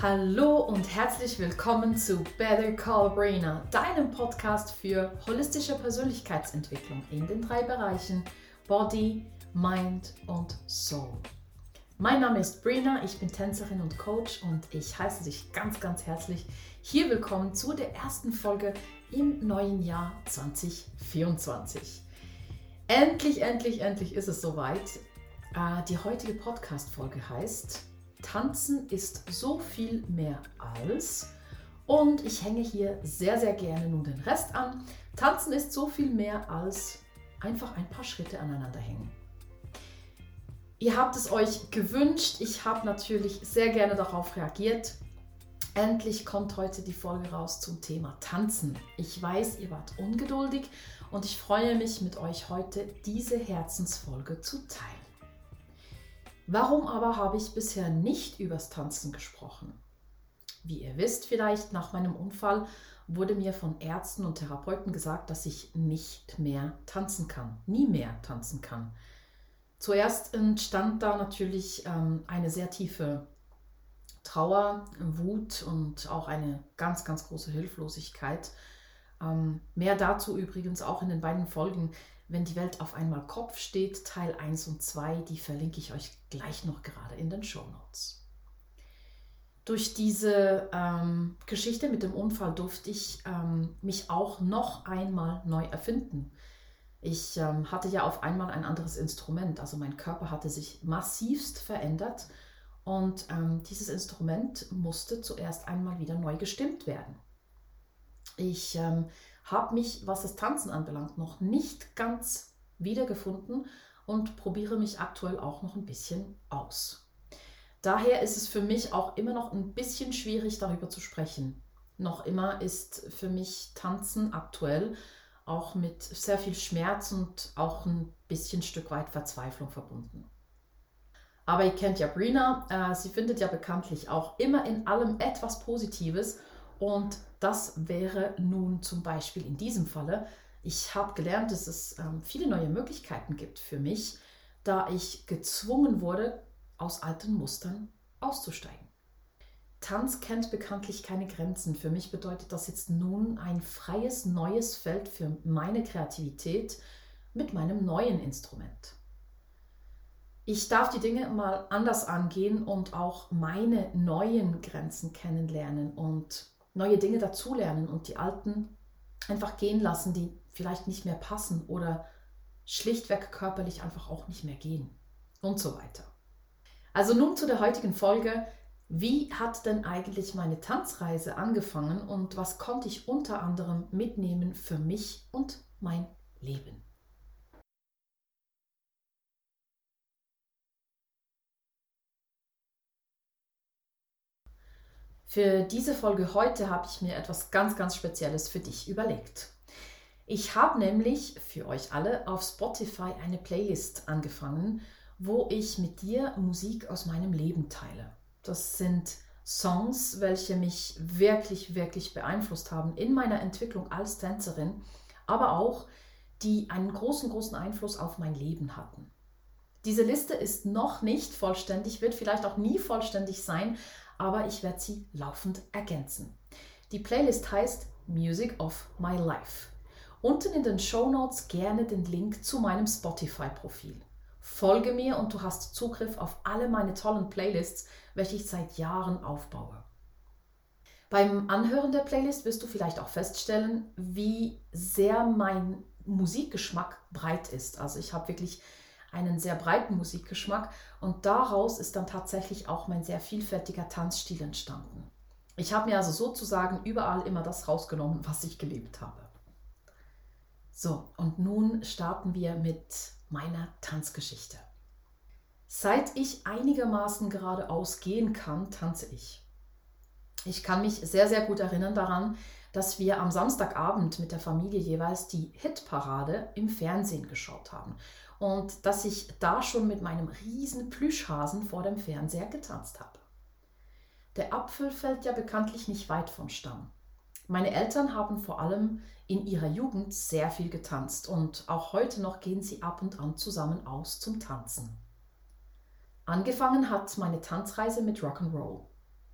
Hallo und herzlich willkommen zu Better Call Brainer, deinem Podcast für holistische Persönlichkeitsentwicklung in den drei Bereichen Body, Mind und Soul. Mein Name ist Brina, ich bin Tänzerin und Coach und ich heiße dich ganz, ganz herzlich hier willkommen zu der ersten Folge im neuen Jahr 2024. Endlich, endlich, endlich ist es soweit. Äh, die heutige Podcast-Folge heißt Tanzen ist so viel mehr als. Und ich hänge hier sehr, sehr gerne nun den Rest an. Tanzen ist so viel mehr als einfach ein paar Schritte aneinander hängen. Ihr habt es euch gewünscht. Ich habe natürlich sehr gerne darauf reagiert. Endlich kommt heute die Folge raus zum Thema Tanzen. Ich weiß, ihr wart ungeduldig und ich freue mich mit euch heute diese Herzensfolge zu teilen. Warum aber habe ich bisher nicht übers Tanzen gesprochen? Wie ihr wisst vielleicht, nach meinem Unfall wurde mir von Ärzten und Therapeuten gesagt, dass ich nicht mehr tanzen kann, nie mehr tanzen kann. Zuerst entstand da natürlich ähm, eine sehr tiefe Trauer, Wut und auch eine ganz, ganz große Hilflosigkeit. Ähm, mehr dazu übrigens auch in den beiden Folgen, wenn die Welt auf einmal Kopf steht, Teil 1 und 2, die verlinke ich euch gleich noch gerade in den Show Notes. Durch diese ähm, Geschichte mit dem Unfall durfte ich ähm, mich auch noch einmal neu erfinden. Ich ähm, hatte ja auf einmal ein anderes Instrument, also mein Körper hatte sich massivst verändert und ähm, dieses Instrument musste zuerst einmal wieder neu gestimmt werden. Ich ähm, habe mich, was das Tanzen anbelangt, noch nicht ganz wiedergefunden und probiere mich aktuell auch noch ein bisschen aus. Daher ist es für mich auch immer noch ein bisschen schwierig darüber zu sprechen. Noch immer ist für mich Tanzen aktuell auch mit sehr viel Schmerz und auch ein bisschen Stück weit Verzweiflung verbunden. Aber ihr kennt ja Brina, äh, sie findet ja bekanntlich auch immer in allem etwas Positives und das wäre nun zum Beispiel in diesem Falle, ich habe gelernt, dass es ähm, viele neue Möglichkeiten gibt für mich, da ich gezwungen wurde, aus alten Mustern auszusteigen. Tanz kennt bekanntlich keine Grenzen. Für mich bedeutet das jetzt nun ein freies neues Feld für meine Kreativität mit meinem neuen Instrument. Ich darf die Dinge mal anders angehen und auch meine neuen Grenzen kennenlernen und neue Dinge dazulernen und die alten einfach gehen lassen, die vielleicht nicht mehr passen oder schlichtweg körperlich einfach auch nicht mehr gehen und so weiter. Also nun zu der heutigen Folge. Wie hat denn eigentlich meine Tanzreise angefangen und was konnte ich unter anderem mitnehmen für mich und mein Leben? Für diese Folge heute habe ich mir etwas ganz, ganz Spezielles für dich überlegt. Ich habe nämlich für euch alle auf Spotify eine Playlist angefangen, wo ich mit dir Musik aus meinem Leben teile. Das sind Songs, welche mich wirklich, wirklich beeinflusst haben in meiner Entwicklung als Tänzerin, aber auch die einen großen, großen Einfluss auf mein Leben hatten. Diese Liste ist noch nicht vollständig, wird vielleicht auch nie vollständig sein, aber ich werde sie laufend ergänzen. Die Playlist heißt Music of My Life. Unten in den Show Notes gerne den Link zu meinem Spotify-Profil. Folge mir und du hast Zugriff auf alle meine tollen Playlists, welche ich seit Jahren aufbaue. Beim Anhören der Playlist wirst du vielleicht auch feststellen, wie sehr mein Musikgeschmack breit ist. Also ich habe wirklich einen sehr breiten Musikgeschmack und daraus ist dann tatsächlich auch mein sehr vielfältiger Tanzstil entstanden. Ich habe mir also sozusagen überall immer das rausgenommen, was ich gelebt habe. So, und nun starten wir mit meiner Tanzgeschichte. Seit ich einigermaßen geradeaus gehen kann, tanze ich. Ich kann mich sehr, sehr gut erinnern daran, dass wir am Samstagabend mit der Familie jeweils die Hitparade im Fernsehen geschaut haben und dass ich da schon mit meinem riesen Plüschhasen vor dem Fernseher getanzt habe. Der Apfel fällt ja bekanntlich nicht weit vom Stamm. Meine Eltern haben vor allem in ihrer Jugend sehr viel getanzt und auch heute noch gehen sie ab und an zusammen aus zum Tanzen. Angefangen hat meine Tanzreise mit Rock'n'Roll.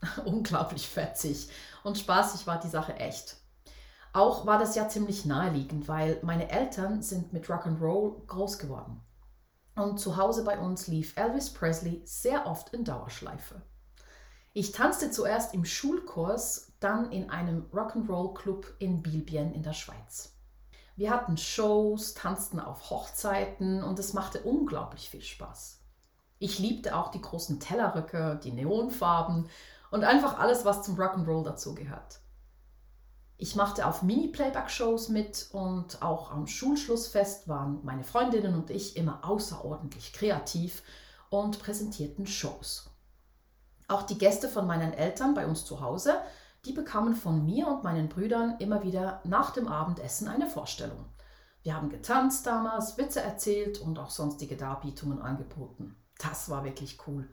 unglaublich fetzig und spaßig war die Sache echt. Auch war das ja ziemlich naheliegend, weil meine Eltern sind mit Rock'n'Roll groß geworden. Und zu Hause bei uns lief Elvis Presley sehr oft in Dauerschleife. Ich tanzte zuerst im Schulkurs, dann in einem Rock'n'Roll Club in Bilbien in der Schweiz. Wir hatten Shows, tanzten auf Hochzeiten und es machte unglaublich viel Spaß. Ich liebte auch die großen Tellerröcke, die Neonfarben und einfach alles, was zum Rock'n'Roll dazugehört. Ich machte auf Mini-Playback-Shows mit und auch am Schulschlussfest waren meine Freundinnen und ich immer außerordentlich kreativ und präsentierten Shows. Auch die Gäste von meinen Eltern bei uns zu Hause, die bekamen von mir und meinen Brüdern immer wieder nach dem Abendessen eine Vorstellung. Wir haben getanzt damals, Witze erzählt und auch sonstige Darbietungen angeboten. Das war wirklich cool.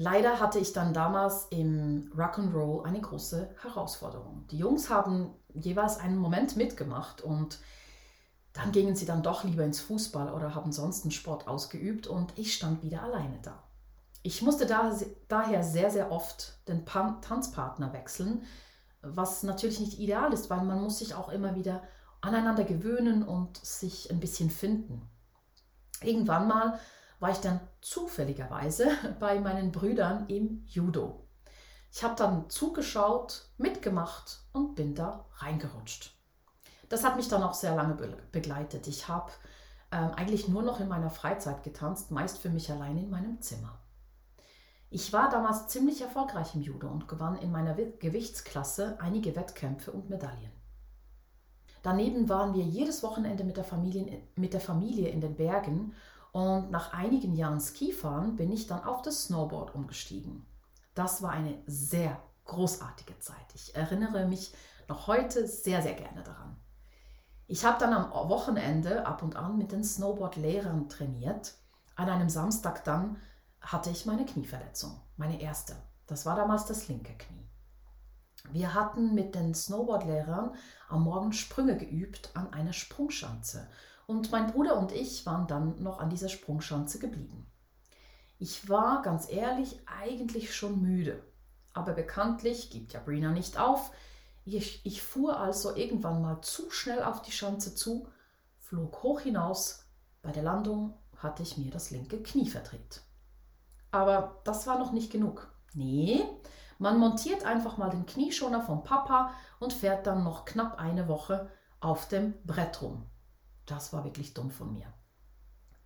Leider hatte ich dann damals im Rock'n'Roll eine große Herausforderung. Die Jungs haben jeweils einen Moment mitgemacht und dann gingen sie dann doch lieber ins Fußball oder haben sonst einen Sport ausgeübt und ich stand wieder alleine da. Ich musste da, daher sehr, sehr oft den Pan Tanzpartner wechseln, was natürlich nicht ideal ist, weil man muss sich auch immer wieder aneinander gewöhnen und sich ein bisschen finden. Irgendwann mal war ich dann zufälligerweise bei meinen Brüdern im Judo. Ich habe dann zugeschaut, mitgemacht und bin da reingerutscht. Das hat mich dann auch sehr lange begleitet. Ich habe ähm, eigentlich nur noch in meiner Freizeit getanzt, meist für mich allein in meinem Zimmer. Ich war damals ziemlich erfolgreich im Judo und gewann in meiner Gewichtsklasse einige Wettkämpfe und Medaillen. Daneben waren wir jedes Wochenende mit der Familie, mit der Familie in den Bergen und nach einigen Jahren Skifahren bin ich dann auf das Snowboard umgestiegen. Das war eine sehr großartige Zeit. Ich erinnere mich noch heute sehr, sehr gerne daran. Ich habe dann am Wochenende ab und an mit den Snowboard-Lehrern trainiert. An einem Samstag dann hatte ich meine Knieverletzung, meine erste. Das war damals das linke Knie. Wir hatten mit den Snowboard-Lehrern am Morgen Sprünge geübt an einer Sprungschanze und mein Bruder und ich waren dann noch an dieser Sprungschanze geblieben. Ich war ganz ehrlich eigentlich schon müde, aber bekanntlich gibt ja Brina nicht auf. Ich, ich fuhr also irgendwann mal zu schnell auf die Schanze zu, flog hoch hinaus. Bei der Landung hatte ich mir das linke Knie verdreht. Aber das war noch nicht genug. Nee, man montiert einfach mal den Knieschoner vom Papa und fährt dann noch knapp eine Woche auf dem Brett rum. Das war wirklich dumm von mir.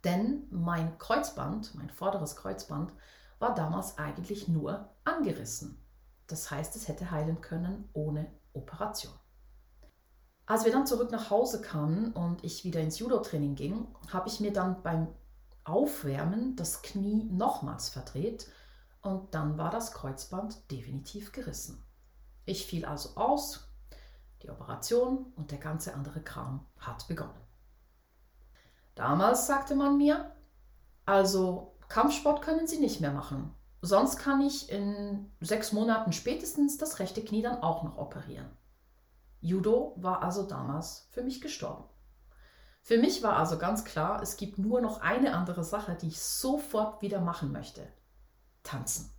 Denn mein Kreuzband, mein vorderes Kreuzband, war damals eigentlich nur angerissen. Das heißt, es hätte heilen können ohne Operation. Als wir dann zurück nach Hause kamen und ich wieder ins Judo-Training ging, habe ich mir dann beim Aufwärmen das Knie nochmals verdreht und dann war das Kreuzband definitiv gerissen. Ich fiel also aus, die Operation und der ganze andere Kram hat begonnen. Damals sagte man mir, also Kampfsport können Sie nicht mehr machen. Sonst kann ich in sechs Monaten spätestens das rechte Knie dann auch noch operieren. Judo war also damals für mich gestorben. Für mich war also ganz klar, es gibt nur noch eine andere Sache, die ich sofort wieder machen möchte. Tanzen.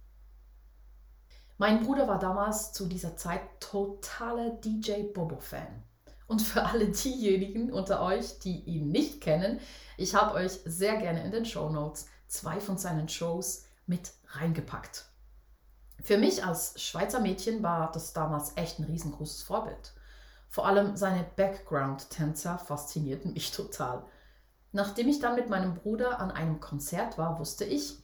Mein Bruder war damals zu dieser Zeit totaler DJ Bobo-Fan. Und für alle diejenigen unter euch, die ihn nicht kennen, ich habe euch sehr gerne in den Show Notes zwei von seinen Shows mit reingepackt. Für mich als Schweizer Mädchen war das damals echt ein riesengroßes Vorbild. Vor allem seine Background-Tänzer faszinierten mich total. Nachdem ich dann mit meinem Bruder an einem Konzert war, wusste ich,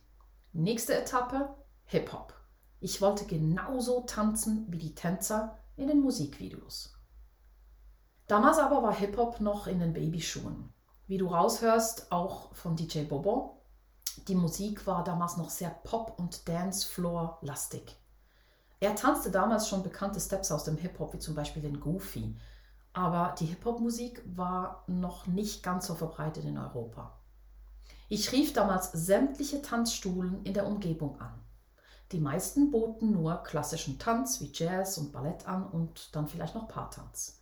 nächste Etappe Hip-Hop. Ich wollte genauso tanzen wie die Tänzer in den Musikvideos. Damals aber war Hip-Hop noch in den Babyschuhen. Wie du raushörst, auch von DJ Bobo. Die Musik war damals noch sehr Pop- und Dancefloor-lastig. Er tanzte damals schon bekannte Steps aus dem Hip-Hop, wie zum Beispiel den Goofy. Aber die Hip-Hop-Musik war noch nicht ganz so verbreitet in Europa. Ich rief damals sämtliche Tanzstuhlen in der Umgebung an. Die meisten boten nur klassischen Tanz wie Jazz und Ballett an und dann vielleicht noch Paartanz.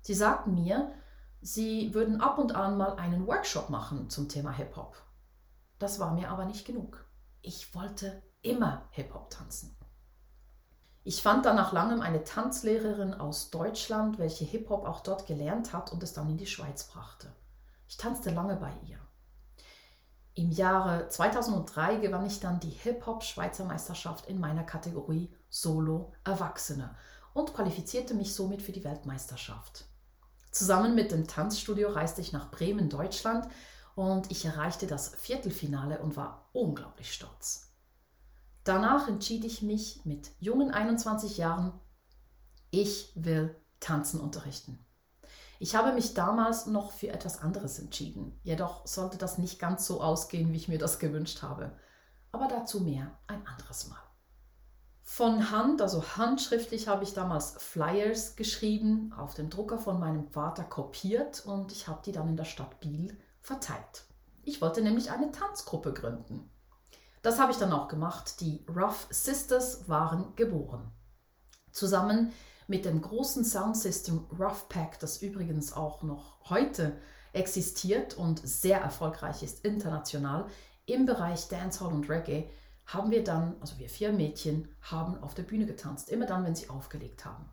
Sie sagten mir, sie würden ab und an mal einen Workshop machen zum Thema Hip-Hop. Das war mir aber nicht genug. Ich wollte immer Hip-Hop tanzen. Ich fand dann nach langem eine Tanzlehrerin aus Deutschland, welche Hip-Hop auch dort gelernt hat und es dann in die Schweiz brachte. Ich tanzte lange bei ihr. Im Jahre 2003 gewann ich dann die Hip-Hop-Schweizer Meisterschaft in meiner Kategorie Solo Erwachsene und qualifizierte mich somit für die Weltmeisterschaft. Zusammen mit dem Tanzstudio reiste ich nach Bremen, Deutschland und ich erreichte das Viertelfinale und war unglaublich stolz. Danach entschied ich mich mit jungen 21 Jahren, ich will Tanzen unterrichten. Ich habe mich damals noch für etwas anderes entschieden, jedoch sollte das nicht ganz so ausgehen, wie ich mir das gewünscht habe. Aber dazu mehr ein anderes Mal. Von Hand, also handschriftlich, habe ich damals Flyers geschrieben, auf dem Drucker von meinem Vater kopiert und ich habe die dann in der Stadt Biel verteilt. Ich wollte nämlich eine Tanzgruppe gründen. Das habe ich dann auch gemacht. Die Rough Sisters waren geboren. Zusammen mit dem großen Soundsystem Rough Pack, das übrigens auch noch heute existiert und sehr erfolgreich ist international im Bereich Dancehall und Reggae, haben wir dann, also wir vier Mädchen, haben auf der Bühne getanzt, immer dann, wenn sie aufgelegt haben.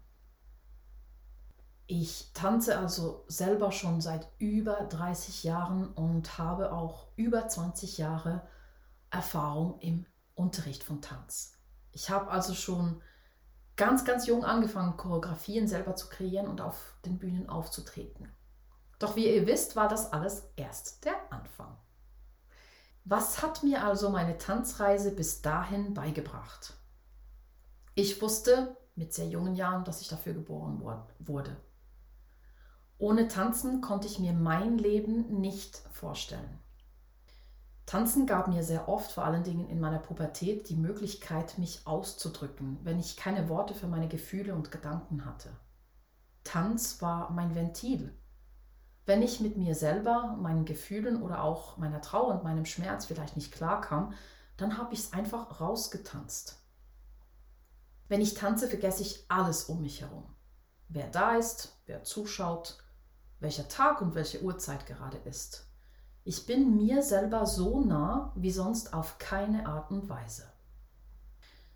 Ich tanze also selber schon seit über 30 Jahren und habe auch über 20 Jahre Erfahrung im Unterricht von Tanz. Ich habe also schon ganz, ganz jung angefangen, Choreografien selber zu kreieren und auf den Bühnen aufzutreten. Doch wie ihr wisst, war das alles erst der Anfang. Was hat mir also meine Tanzreise bis dahin beigebracht? Ich wusste mit sehr jungen Jahren, dass ich dafür geboren wurde. Ohne Tanzen konnte ich mir mein Leben nicht vorstellen. Tanzen gab mir sehr oft, vor allen Dingen in meiner Pubertät, die Möglichkeit, mich auszudrücken, wenn ich keine Worte für meine Gefühle und Gedanken hatte. Tanz war mein Ventil, wenn ich mit mir selber, meinen Gefühlen oder auch meiner Trauer und meinem Schmerz vielleicht nicht klarkam, dann habe ich es einfach rausgetanzt. Wenn ich tanze, vergesse ich alles um mich herum. Wer da ist, wer zuschaut, welcher Tag und welche Uhrzeit gerade ist. Ich bin mir selber so nah wie sonst auf keine Art und Weise.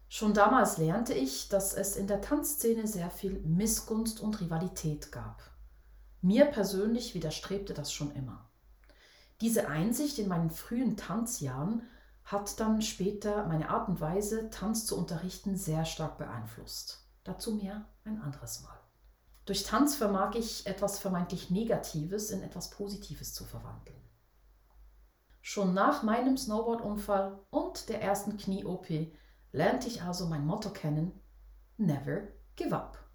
Schon damals lernte ich, dass es in der Tanzszene sehr viel Missgunst und Rivalität gab. Mir persönlich widerstrebte das schon immer. Diese Einsicht in meinen frühen Tanzjahren hat dann später meine Art und Weise, Tanz zu unterrichten, sehr stark beeinflusst. Dazu mehr ein anderes Mal. Durch Tanz vermag ich etwas vermeintlich Negatives in etwas Positives zu verwandeln. Schon nach meinem Snowboard-Unfall und der ersten Knie-OP lernte ich also mein Motto kennen: Never give up.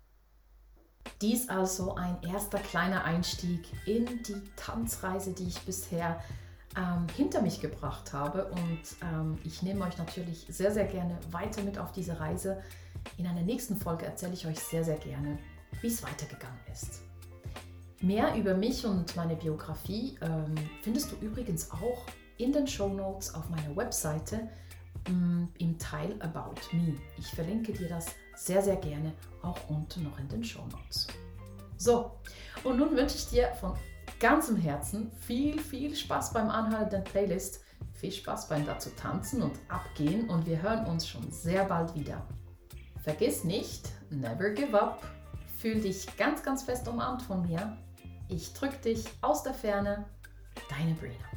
Dies also ein erster kleiner Einstieg in die Tanzreise, die ich bisher ähm, hinter mich gebracht habe. Und ähm, ich nehme euch natürlich sehr, sehr gerne weiter mit auf diese Reise. In einer nächsten Folge erzähle ich euch sehr, sehr gerne, wie es weitergegangen ist. Mehr über mich und meine Biografie ähm, findest du übrigens auch in den Show Notes auf meiner Webseite mm, im Teil About Me. Ich verlinke dir das sehr, sehr gerne auch unten noch in den Show Notes. So, und nun wünsche ich dir von ganzem Herzen viel, viel Spaß beim Anhören der Playlist. Viel Spaß beim dazu tanzen und abgehen und wir hören uns schon sehr bald wieder. Vergiss nicht, never give up. Fühl dich ganz, ganz fest umarmt von mir. Ich drück dich aus der Ferne. Deine Brina.